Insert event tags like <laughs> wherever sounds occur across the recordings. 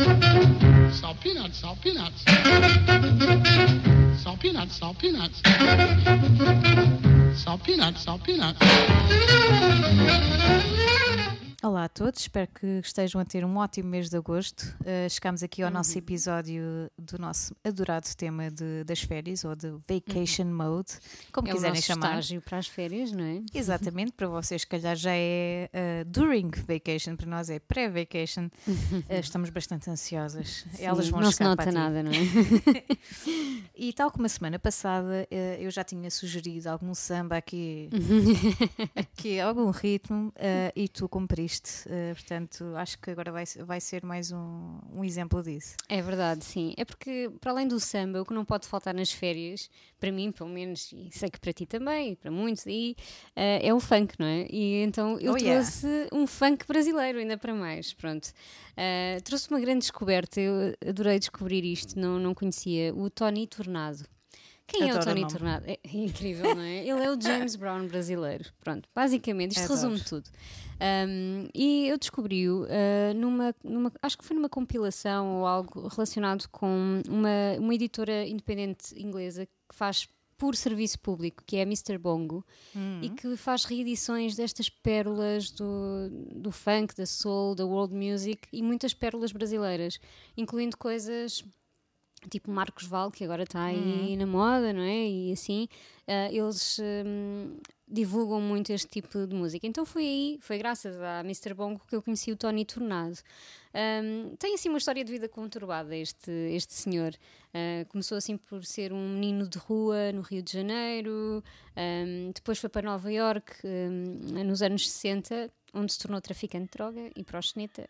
Salt peanuts, salt peanuts. Salt peanuts, salt peanuts. Salt peanuts, peanuts. Olá a todos, espero que estejam a ter um ótimo mês de agosto. Uh, chegamos aqui ao nosso episódio do nosso adorado tema de, das férias ou de Vacation Mode, como é quiserem o nosso chamar. estágio para as férias, não é? Exatamente, para vocês, se calhar já é uh, during vacation, para nós é pré-vacation. Uh, <laughs> estamos bastante ansiosas. Sim, Elas vão não se nota nada, não é? <laughs> E tal como a semana passada, eu já tinha sugerido algum samba aqui, aqui algum ritmo, e tu cumpriste. Eh, portanto, acho que agora vai, vai ser mais um, um exemplo disso. É verdade, sim. É porque, para além do samba, o que não pode faltar nas férias, para mim, pelo menos, e sei que para ti também, e para muitos aí, eh, é o funk, não é? E então eu Oh, yeah. trouxe um funk brasileiro, ainda para mais. Pronto. Eh, trouxe uma grande descoberta, eu adorei descobrir isto, não, não conhecia. O Tony Tornado. Quem é o Adoro o Tony nome. Tornado? É, é incrível, não é? Ele é o James Brown brasileiro. Pronto, basicamente, isto Adoro. resume tudo. Um, e eu descobri-o uh, numa, numa, acho que foi numa compilação ou algo relacionado com uma, uma editora independente inglesa que faz por serviço público, que é a Mr. Bongo, e que faz reedições destas pérolas do, do funk, da soul, da world music e muitas pérolas brasileiras, incluindo coisas tipo Marcos Val, que agora está aí na moda, não é? E assim, ah, eles hum, divulgam muito este tipo de música. Então foi aí, foi graças a Mr. Bongo que eu conheci o Tony Tornado. Hum, tem assim uma história de vida conturbada este, este senhor. Ah, começou assim por ser um menino de rua no Rio de Janeiro, hum, depois foi para Nova York hum, nos anos 60, onde se tornou traficante de droga e proxeneta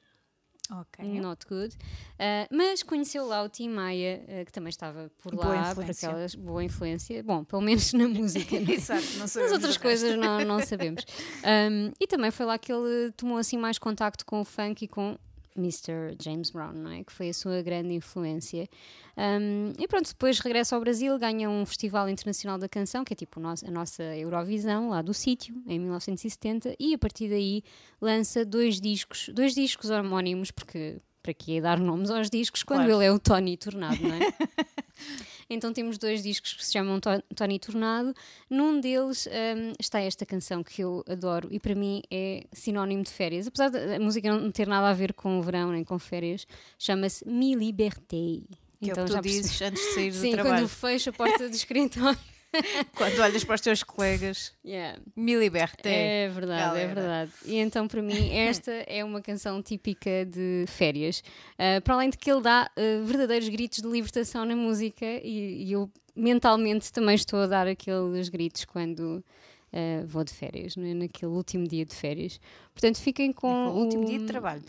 Not good. Uh, mas conheceu lá o Tim Maia, uh, que também estava por Boa lá, por aquelas boa influência. Bom, pelo menos na <laughs> música. não é? Exato, não Nas sabemos outras do resto. coisas não, não sabemos. Um, <laughs> e também foi lá que ele tomou assim mais contacto com o funk e com Mr. James Brown, não é? Que foi a sua grande influência. Um, e pronto, depois regressa ao Brasil, ganha um Festival Internacional da Canção, que é tipo a nossa Eurovisão, lá do sítio, em 1970, e a partir daí lança dois discos, dois discos homónimos, porque para que dar nomes aos discos quando Claro. ele é o Tony Tornado, não é? <laughs> Então temos dois discos que se chamam To- Tony Tornado. Num deles hum, está esta canção que eu adoro e para mim é sinónimo de férias. Apesar da música não ter nada a ver com o verão nem com férias, chama-se Mi Liberté. Que é o que tu já perce- dizes antes de sair do Sim, trabalho. quando fecho a porta do escritório. <laughs> <laughs> Quando olhas para os teus colegas, Yeah. me liberte. É verdade, é galera. verdade. E então, para mim, <laughs> esta é uma canção típica de férias. Uh, para além de que ele dá uh, verdadeiros gritos de libertação na música, e, e eu mentalmente também estou a dar aqueles gritos quando uh, vou de férias, não é? naquele último dia de férias. Portanto, fiquem com O último o dia de trabalho.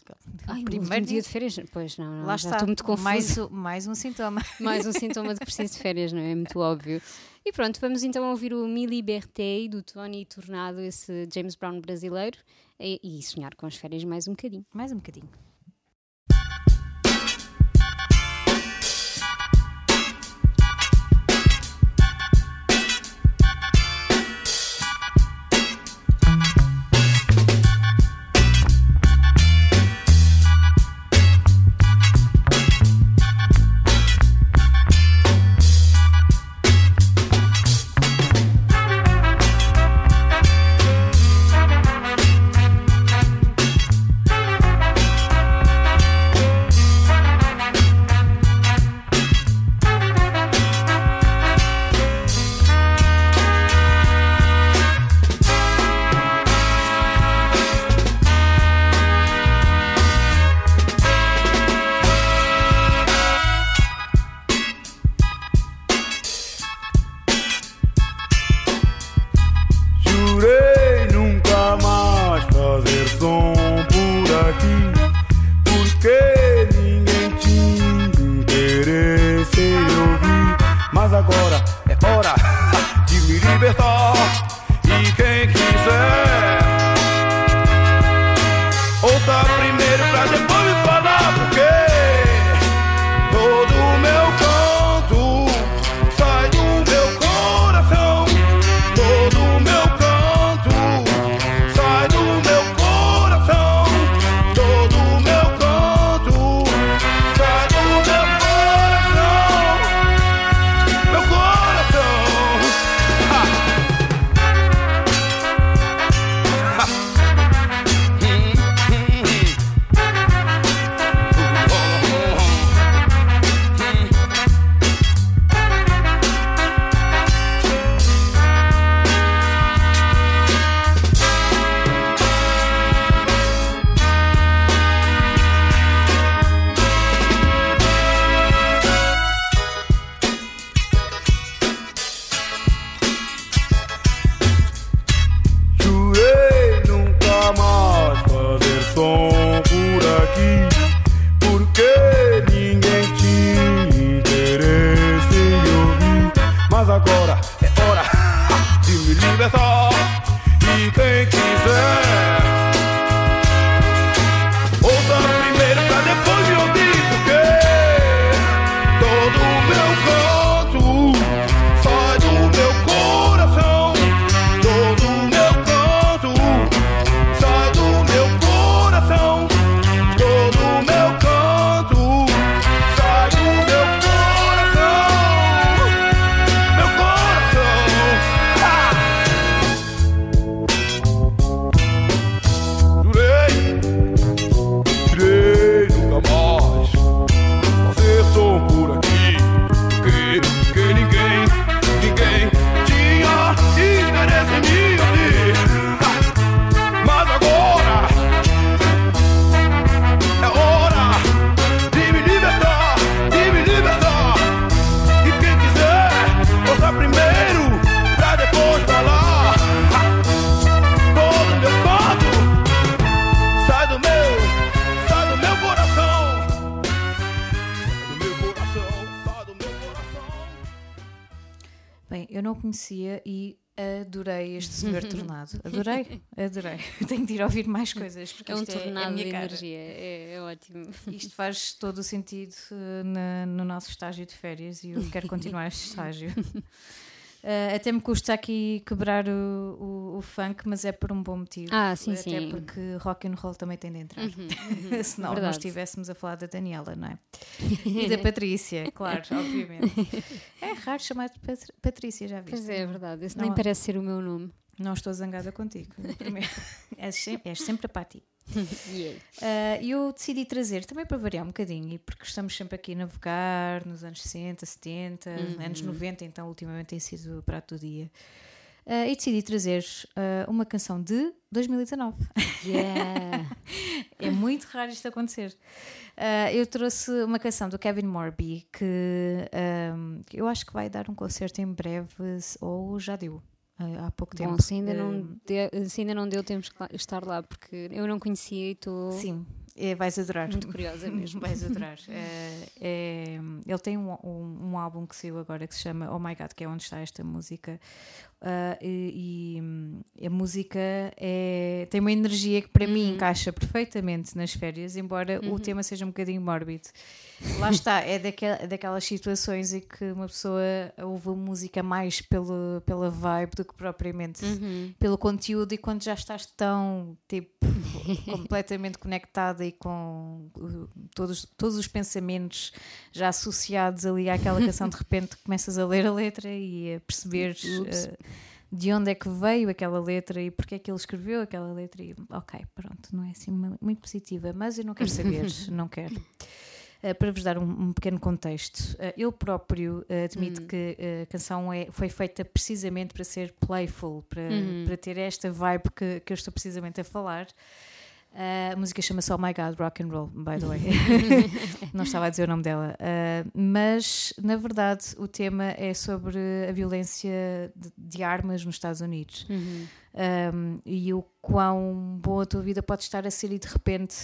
Ai, o Primeiro último dia de férias? Pois não, não Lá já está. estou muito confusa. Mais, o- mais um sintoma. <laughs> Mais um sintoma de que preciso de férias, não é? É muito óbvio. E pronto, vamos então ouvir o Mi Liberté do Tony Tornado, esse James Brown brasileiro, e, e sonhar com as férias mais um bocadinho. Mais um bocadinho. Adorei este <laughs> senhor tornado. Adorei, adorei. <laughs> Tenho de ir ouvir mais coisas. Porque É um é, a tornado minha de cara. energia, é, é ótimo. Isto faz todo o sentido eh, na- no nosso estágio de férias e eu quero continuar este <laughs> estágio. Eh, até me custa aqui quebrar o, o, o funk, mas é por um bom motivo. Ah, sim, até sim. porque rock and roll também tem de entrar. Uhum, <laughs> Senão nós verdade. estivéssemos a falar da Daniela, não é? E da <laughs> Patrícia, claro, <laughs> obviamente. É raro chamar-te Pat- Patrícia, já viste? Pois é, é verdade. Esse Não nem parece ser o meu nome. Não estou zangada contigo. Primeiro, és, sempre, és sempre a Pati. <laughs> E eu decidi trazer, também para variar um bocadinho, porque estamos sempre aqui a navegar nos anos 60, 70, anos 90, então ultimamente tem sido o prato do dia. Ah, e decidi trazer ah, uma canção de 2019. Yeah. <laughs> É muito raro isto acontecer. Ah, eu trouxe uma canção do Kevin Morby que ahm, eu acho que vai dar um concerto em breve, ou já deu há pouco tempo. Bom, se ainda, não Ahm, deu, ainda não deu, temos que estar lá, porque eu não conhecia e estou Sim, é, vais adorar. muito curiosa mesmo. <laughs> Vais adorar. É, é, ele tem um, um, um álbum que saiu agora que se chama Oh My God, que é onde está esta música. Ah, e, e, a música é, tem uma energia que para mim encaixa perfeitamente nas férias, embora o tema seja um bocadinho mórbido. Lá está, é daquel, daquelas situações em que uma pessoa ouve a música mais pelo, pela vibe do que propriamente Uhum. pelo conteúdo e quando já estás tão tipo <laughs> completamente conectada e com todos, todos os pensamentos já associados ali àquela canção, de repente começas a ler a letra e a perceber Ups. uh, de onde é que veio aquela letra e porque é que ele escreveu aquela letra e ok, pronto, não é assim mu- muito positiva, mas eu não quero saber, <laughs> não quero. Uh, para vos dar um, um pequeno contexto, uh, ele próprio uh, admite que uh, a canção é, foi feita precisamente para ser playful, para, para ter esta vibe que, que eu estou precisamente a falar. Uh, a música chama-se Oh My God Rock and Roll, by the way. <laughs> Não estava a dizer o nome dela. Uh, mas, na verdade, o tema é sobre a violência de, de armas nos Estados Unidos. Uhum. Um, e o quão boa a tua vida pode estar a ser e de repente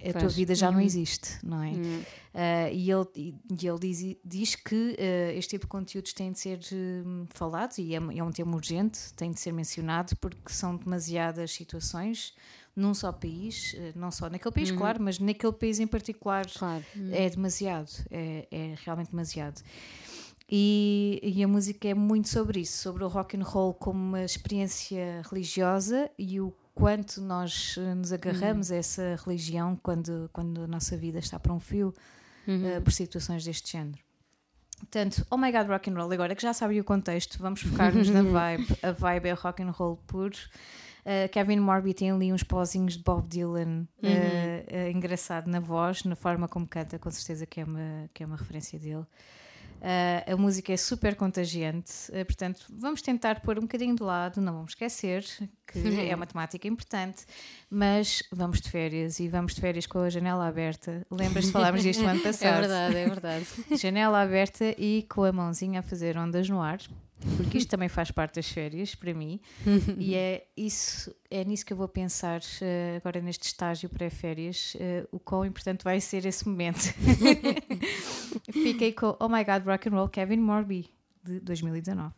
a tua Pois. vida já não Uhum. existe, não é? Uhum. Uh, e ele, e- ele diz, diz que uh, este tipo de conteúdos têm de ser hum, falados e é, é um tema urgente, tem de ser mencionado porque são demasiadas situações num só país, uh, não só naquele país, claro, mas naquele país em particular Claro. Uhum. é demasiado, é, é realmente demasiado. E, e a música é muito sobre isso, sobre o rock and roll como uma experiência religiosa e o quanto nós eh, nos agarramos a essa religião quando, quando a nossa vida está para um fio eh, por situações deste género. Portanto, oh my god, rock and roll. Agora que já sabem o contexto, vamos focar-nos na <laughs> vibe. A vibe é rock and roll puro. Uh, Kevin Morby tem ali uns pozinhos de Bob Dylan uh, uh, engraçado na voz, na forma como canta, com certeza que é uma, que é uma referência dele. Uh, a música é super contagiante, uh, portanto, vamos tentar pôr um bocadinho de lado, não vamos esquecer que é uma temática importante, mas vamos de férias e vamos de férias com a janela aberta. Lembras-te de falarmos disto no ano <laughs> passado? É verdade, é verdade. <laughs> janela aberta e com a mãozinha a fazer ondas no ar, porque isto também faz parte das férias para mim, <laughs> e é isso, é nisso que eu vou pensar eh, agora neste estágio pré-férias, eh, o quão importante vai ser esse momento. <laughs> Fiquei com Oh My God Rock and Roll Kevin Morby de 2019.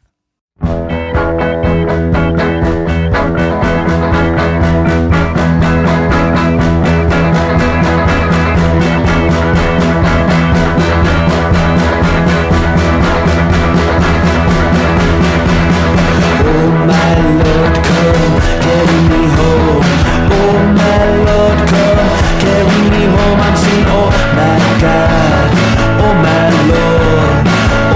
Carry me home. Oh my Lord, come carry me home. I'm saying, Oh my God, oh my Lord,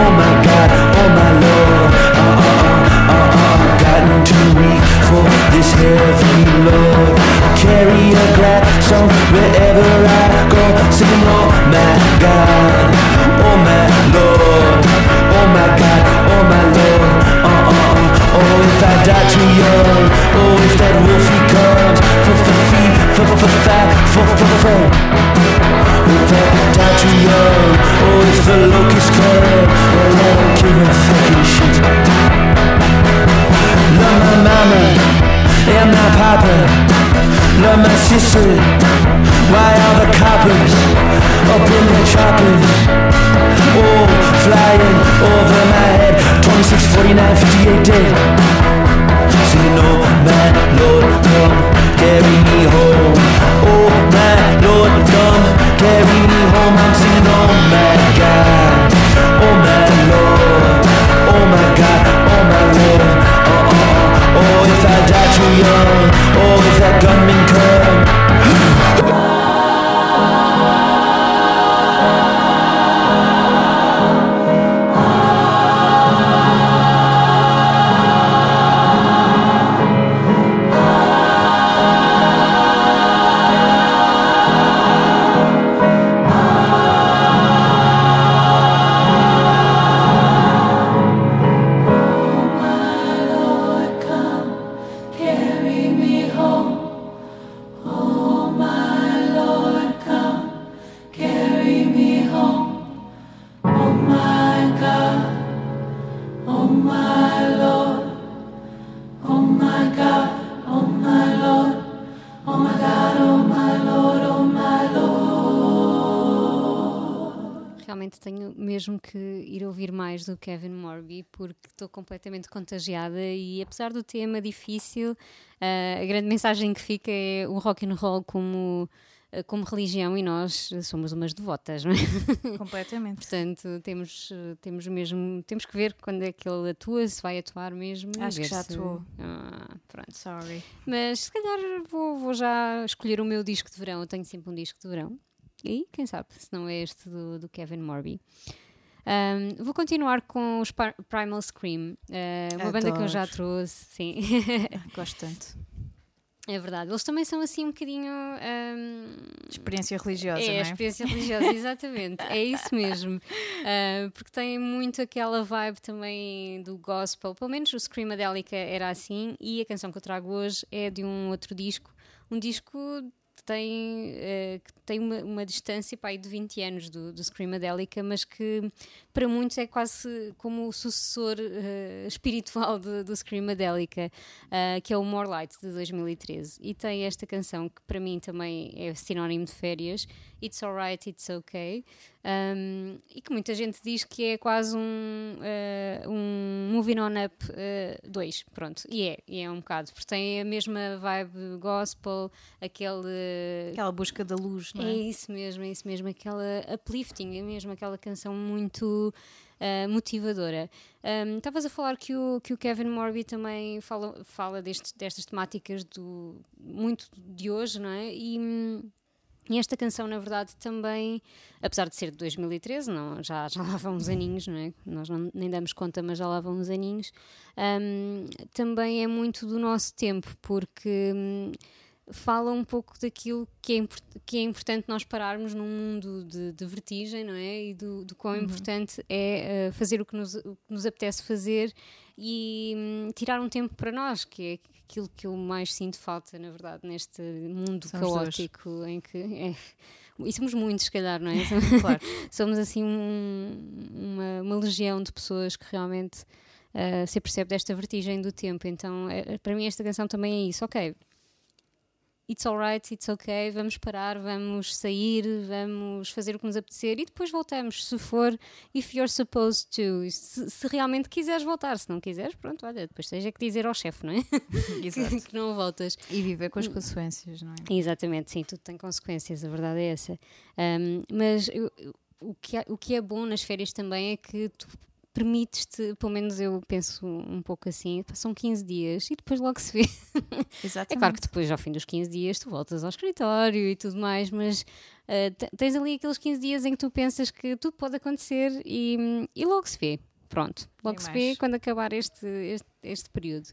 oh my God, oh my Lord. Uh uh uh uh uh, gotten too weak for this heavy load. Carry a glad song wherever I go, singing, Oh my God, oh my Lord, oh my God, oh my Lord. I die too young. Oh, if that wolfie comes. For for fee, for for fat, for for for. If I die too young. Oh, if the locusts come. Well, I don't give a fucking shit. Love my mama and my papa. Love my sister. Why are the coppers up in the choppers? all flying over my head. 26, 49, 58 dead. So man, Lord, Lord Realmente tenho mesmo que ir ouvir mais do Kevin Morby porque estou completamente contagiada e apesar do tema difícil, ah, a grande mensagem que fica é o rock and roll como, ah, como religião e nós somos umas devotas, não é? <laughs> Completamente. Portanto, temos, eh, temos mesmo, temos que ver quando é que ele atua, se vai atuar mesmo. Acho que já se- atuou. Ah, pronto. Sorry. Mas se calhar vou, vou já escolher o meu disco de verão. Eu tenho sempre um disco de verão. E quem sabe, se não é este do, do Kevin Morby. Ahm, vou continuar com os Pri- Primal Scream, ah, uma banda que eu já Adoro. trouxe, sim. Gosto tanto. é verdade. Eles também são assim um bocadinho. ahm, Experiência religiosa, é, não é? experiência religiosa, <laughs> exatamente. É isso mesmo. Ah, porque tem muito aquela vibe também do gospel. Pelo menos o Screamadelica era assim. E a canção que eu trago hoje é de um outro disco. Um disco que tem, eh, que tem uma, uma distância pá, de 20 anos do, do Screamadelica, mas que para muitos é quase como o sucessor eh, espiritual do, do Screamadelica, ah, que é o More Light de 2013. E tem esta canção que para mim também é sinónimo de férias, It's Alright, It's Okay, um, e que muita gente diz que é quase um, eh, um Moving On Up 2, pronto, e é, e é um bocado, porque tem a mesma vibe gospel, aquele Aquela busca da luz, não é é? isso mesmo, é isso mesmo, aquela uplifting, é mesmo aquela canção muito ah, motivadora. Estavas a falar que o, que o Kevin Morby também fala, fala destes- destas temáticas do, muito de hoje, não é? E, hum, e esta canção, na verdade, também, apesar de ser de 2013, não, já, já lá vão uns aninhos, não é? Nós não- nem damos conta, mas já lá vão uns aninhos. Ahm, também é muito do nosso tempo, porque hum, fala um pouco daquilo que é, que é importante nós pararmos num mundo de, de vertigem, não é? E do, do quão importante é eh, fazer o que, nos, o que nos apetece fazer e hum, tirar um tempo para nós, que é aquilo que eu mais sinto falta, na verdade, neste mundo São os dois. caótico em que. É, e somos muitos, se calhar, não é? <laughs> <laughs> Claro. somos assim um- uma, uma legião de pessoas que realmente ah, se percebe desta vertigem do tempo. Então, é- para mim, esta canção também é isso. Ok, it's alright, it's ok, vamos parar, vamos sair, vamos fazer o que nos apetecer e depois voltamos, se for, if you're supposed to. Se, se realmente quiseres voltar, se não quiseres, pronto, olha, depois tens é que dizer ao chefe, não é? <laughs> Exato. que não voltas. E viver com as consequências, não é? Exatamente, sim, tudo tem consequências, a verdade é essa. Ahm, mas eu- o, que é, o que é bom nas férias também é que tu permites-te, pelo menos eu penso um pouco assim, são 15 dias e depois logo se vê. Exatamente. É claro que depois, ao fim dos 15 dias, tu voltas ao escritório e tudo mais, mas te- tens ali aqueles 15 dias em que tu pensas que tudo pode acontecer e, e logo se vê. Pronto, logo se vê quando acabar este, este, este período.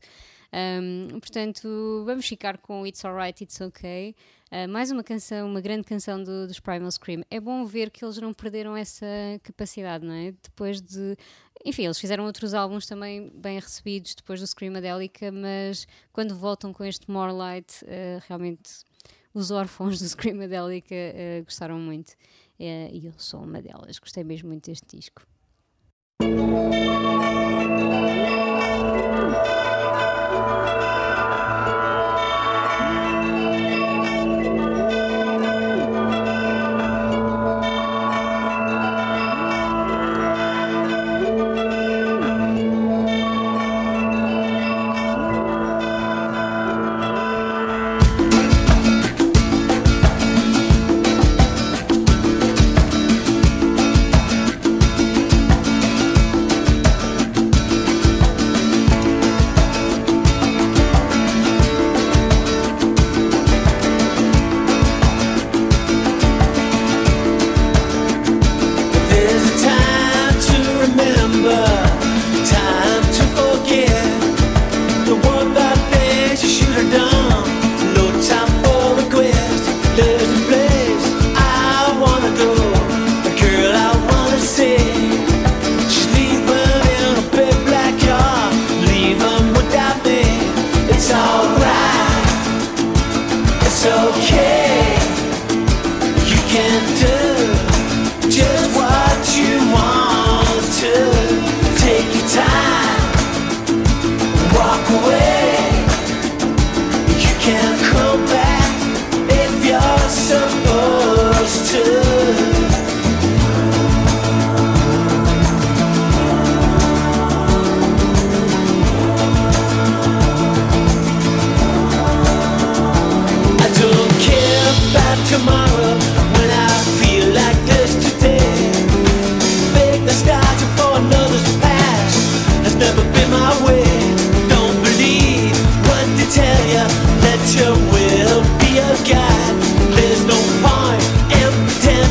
Ahm, portanto, vamos ficar com It's Alright, It's Okay. Ah, mais uma canção, uma grande canção do- dos Primal Scream. É bom ver que eles não perderam essa capacidade, não é? Depois de. Enfim, eles fizeram outros álbuns também bem recebidos depois do Screamadelica, mas quando voltam com este More Light, ah, realmente os órfãos do Screamadelica ah, gostaram muito. Eh, e eu sou uma delas, gostei mesmo muito deste disco.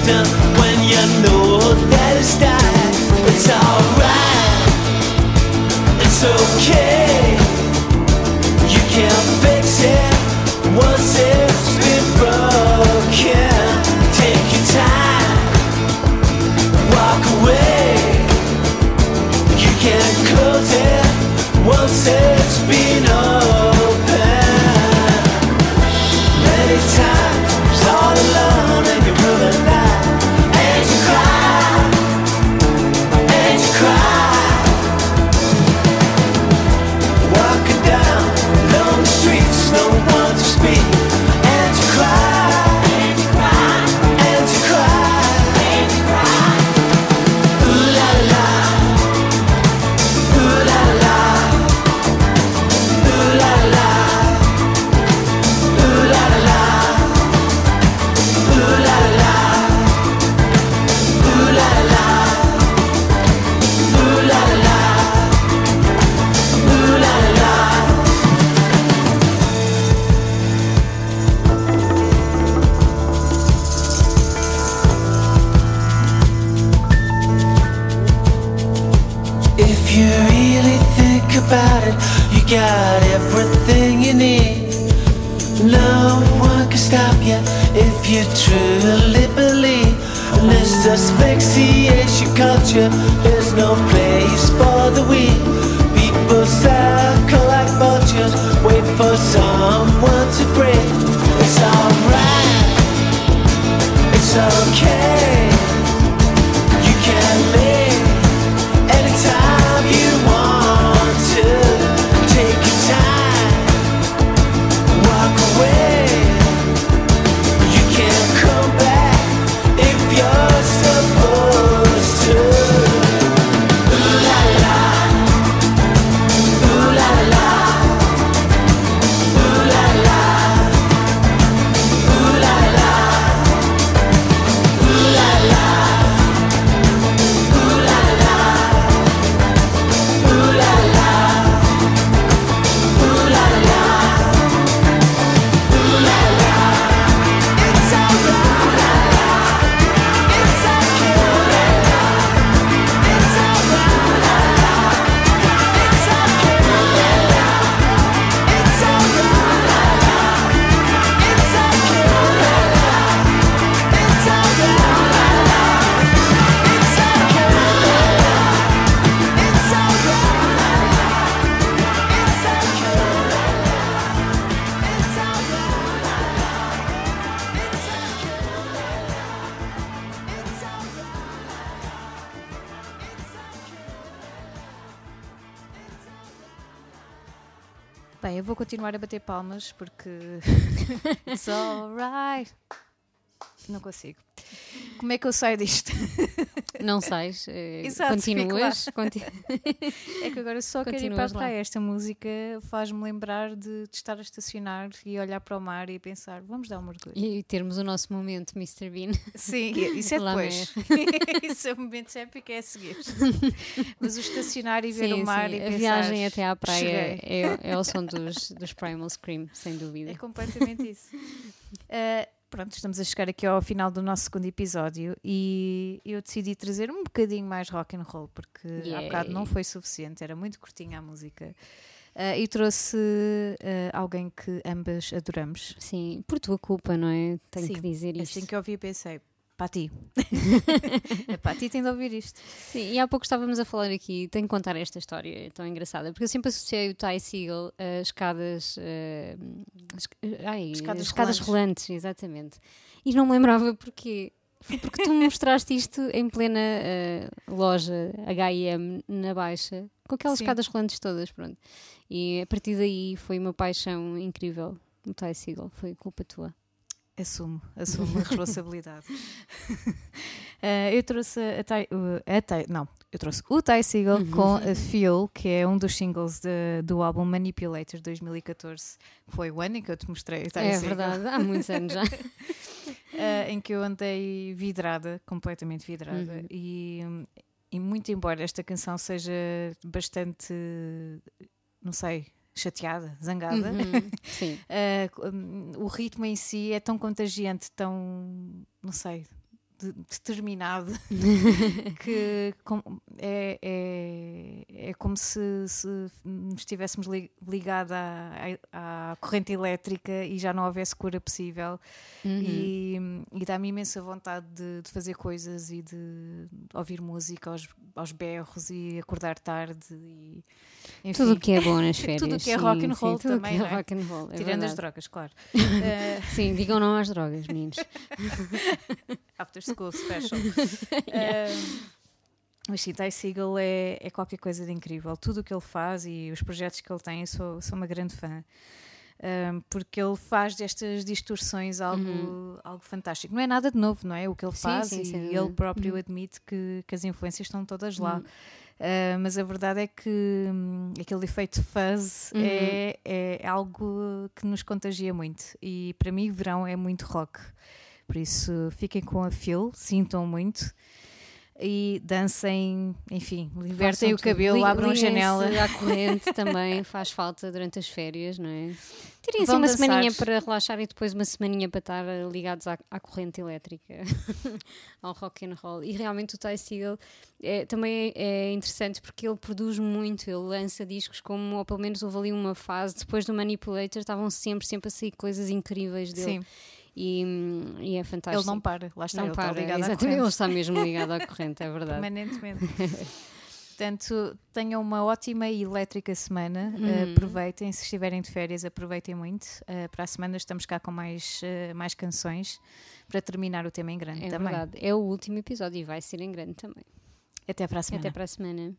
Washington continuar a bater palmas porque. <laughs> It's alright. Não consigo. Como é que eu saio disto? <laughs> Não sais, eh, Exato, continuas. fico conti- <laughs> É que agora só quero ir para a praia. Esta música faz-me lembrar de, de estar a estacionar e olhar para o mar e pensar, vamos dar um mergulho. e termos o nosso momento, Mr. Bean. Sim, isso é <laughs> depois. isso é o momento épico, é a seguir. Mas o estacionar e ver Sim, o mar sim, e a pensar, viagem até à praia cheguei. é, é o som dos, dos Primal Scream, sem dúvida. É completamente isso. Uh, pronto, estamos a chegar aqui ao final do nosso segundo episódio e eu decidi trazer um bocadinho mais rock and roll porque há Yay. bocado não foi suficiente, era muito curtinha a música. Uh, e trouxe uh, alguém que ambas adoramos. Sim, por tua culpa, não é? Tenho Sim, que dizer isto. Assim que eu ouvi, pensei: Pati, <laughs> a Pati tem de ouvir isto. Sim, e há pouco estávamos a falar aqui, tenho que contar esta história tão engraçada, porque eu sempre associei o Ty Seagal a escadas. es- ai, Escadas escadas, rolantes. rolantes. exatamente. E não me lembrava porquê. Foi porque tu me mostraste isto em plena eh, loja HM na Baixa, com aquelas Sim. escadas rolantes todas, pronto. E a partir daí foi uma paixão incrível. O Ty Seagal, foi culpa tua. Assumo, assumo a <laughs> responsabilidade. Uh, eu trouxe a Ty, a Ty- não, eu trouxe o Ty Seagal Uhum. com a Feel, que é um dos singles de- do álbum Manipulator 2014, que foi o ano em que eu te mostrei o Ty é Seagal, verdade, há muitos anos já. uh, <laughs> em que eu andei vidrada, completamente vidrada, Uhum. e, e muito embora esta canção seja bastante, não sei, chateada, zangada, Uhum, <laughs> Sim. Uh, um, o ritmo em si é tão contagiante, tão, não sei, de- determinado <laughs> que com- é, é, é como se, se nos estivéssemos li- ligado à, à, à corrente elétrica e já não houvesse cura possível. Uhum. E, e dá-me imensa vontade de, de fazer coisas e de ouvir música aos, aos berros e acordar tarde. E, enfim, Tudo o que é bom nas <laughs> férias. Tudo o que é sim, rock and sim, roll tudo o também, é é? rock and roll, é tirando as verdade. drogas, claro. <laughs> Eh, Sim, digam não às drogas, meninos. <laughs> After School Special. Um, mas sim, Ty Siegel é, é qualquer coisa de incrível. Tudo o que ele faz e os projetos que ele tem, sou, sou uma grande fã. Um, porque ele faz destas distorções algo, algo fantástico. Não é nada de novo, não é? O que ele Uhum. Sim, faz sim, e sem ele próprio Uhum. admite que, que as influências estão todas lá. Uhum. Uh, mas a verdade é que hum, aquele efeito fuzz Uhum. é, é algo que nos contagia muito. E para mim, verão é muito rock. Por isso, fiquem com a Phil, sintam muito e dancem, enfim, libertem Façam o cabelo, abram a janela. à <laughs> corrente também faz falta durante as férias, não é? Tirem assim uma dançar. semaninha para relaxar e depois uma semaninha para estar ligados à, à corrente elétrica, <laughs> ao rock and roll. E realmente o Ty Segall é, também é, é interessante porque ele produz muito, ele lança discos como, ou pelo menos houve ali uma fase, depois do Manipulator, estavam sempre, sempre a sair coisas incríveis dele. Sim, E, e é fantástico. ele não para, lá está, Não ele para, está ligado à exatamente, ele está mesmo ligado à corrente, é verdade. permanentemente. <laughs> Portanto, tenham uma ótima e elétrica semana. Uhum. Uh, aproveitem, se estiverem de férias, aproveitem muito. Uh, para a semana estamos cá com mais, uh, mais canções para terminar o tema em grande É também. verdade, é o último episódio e vai ser em grande também. Até para a semana. Até para a semana.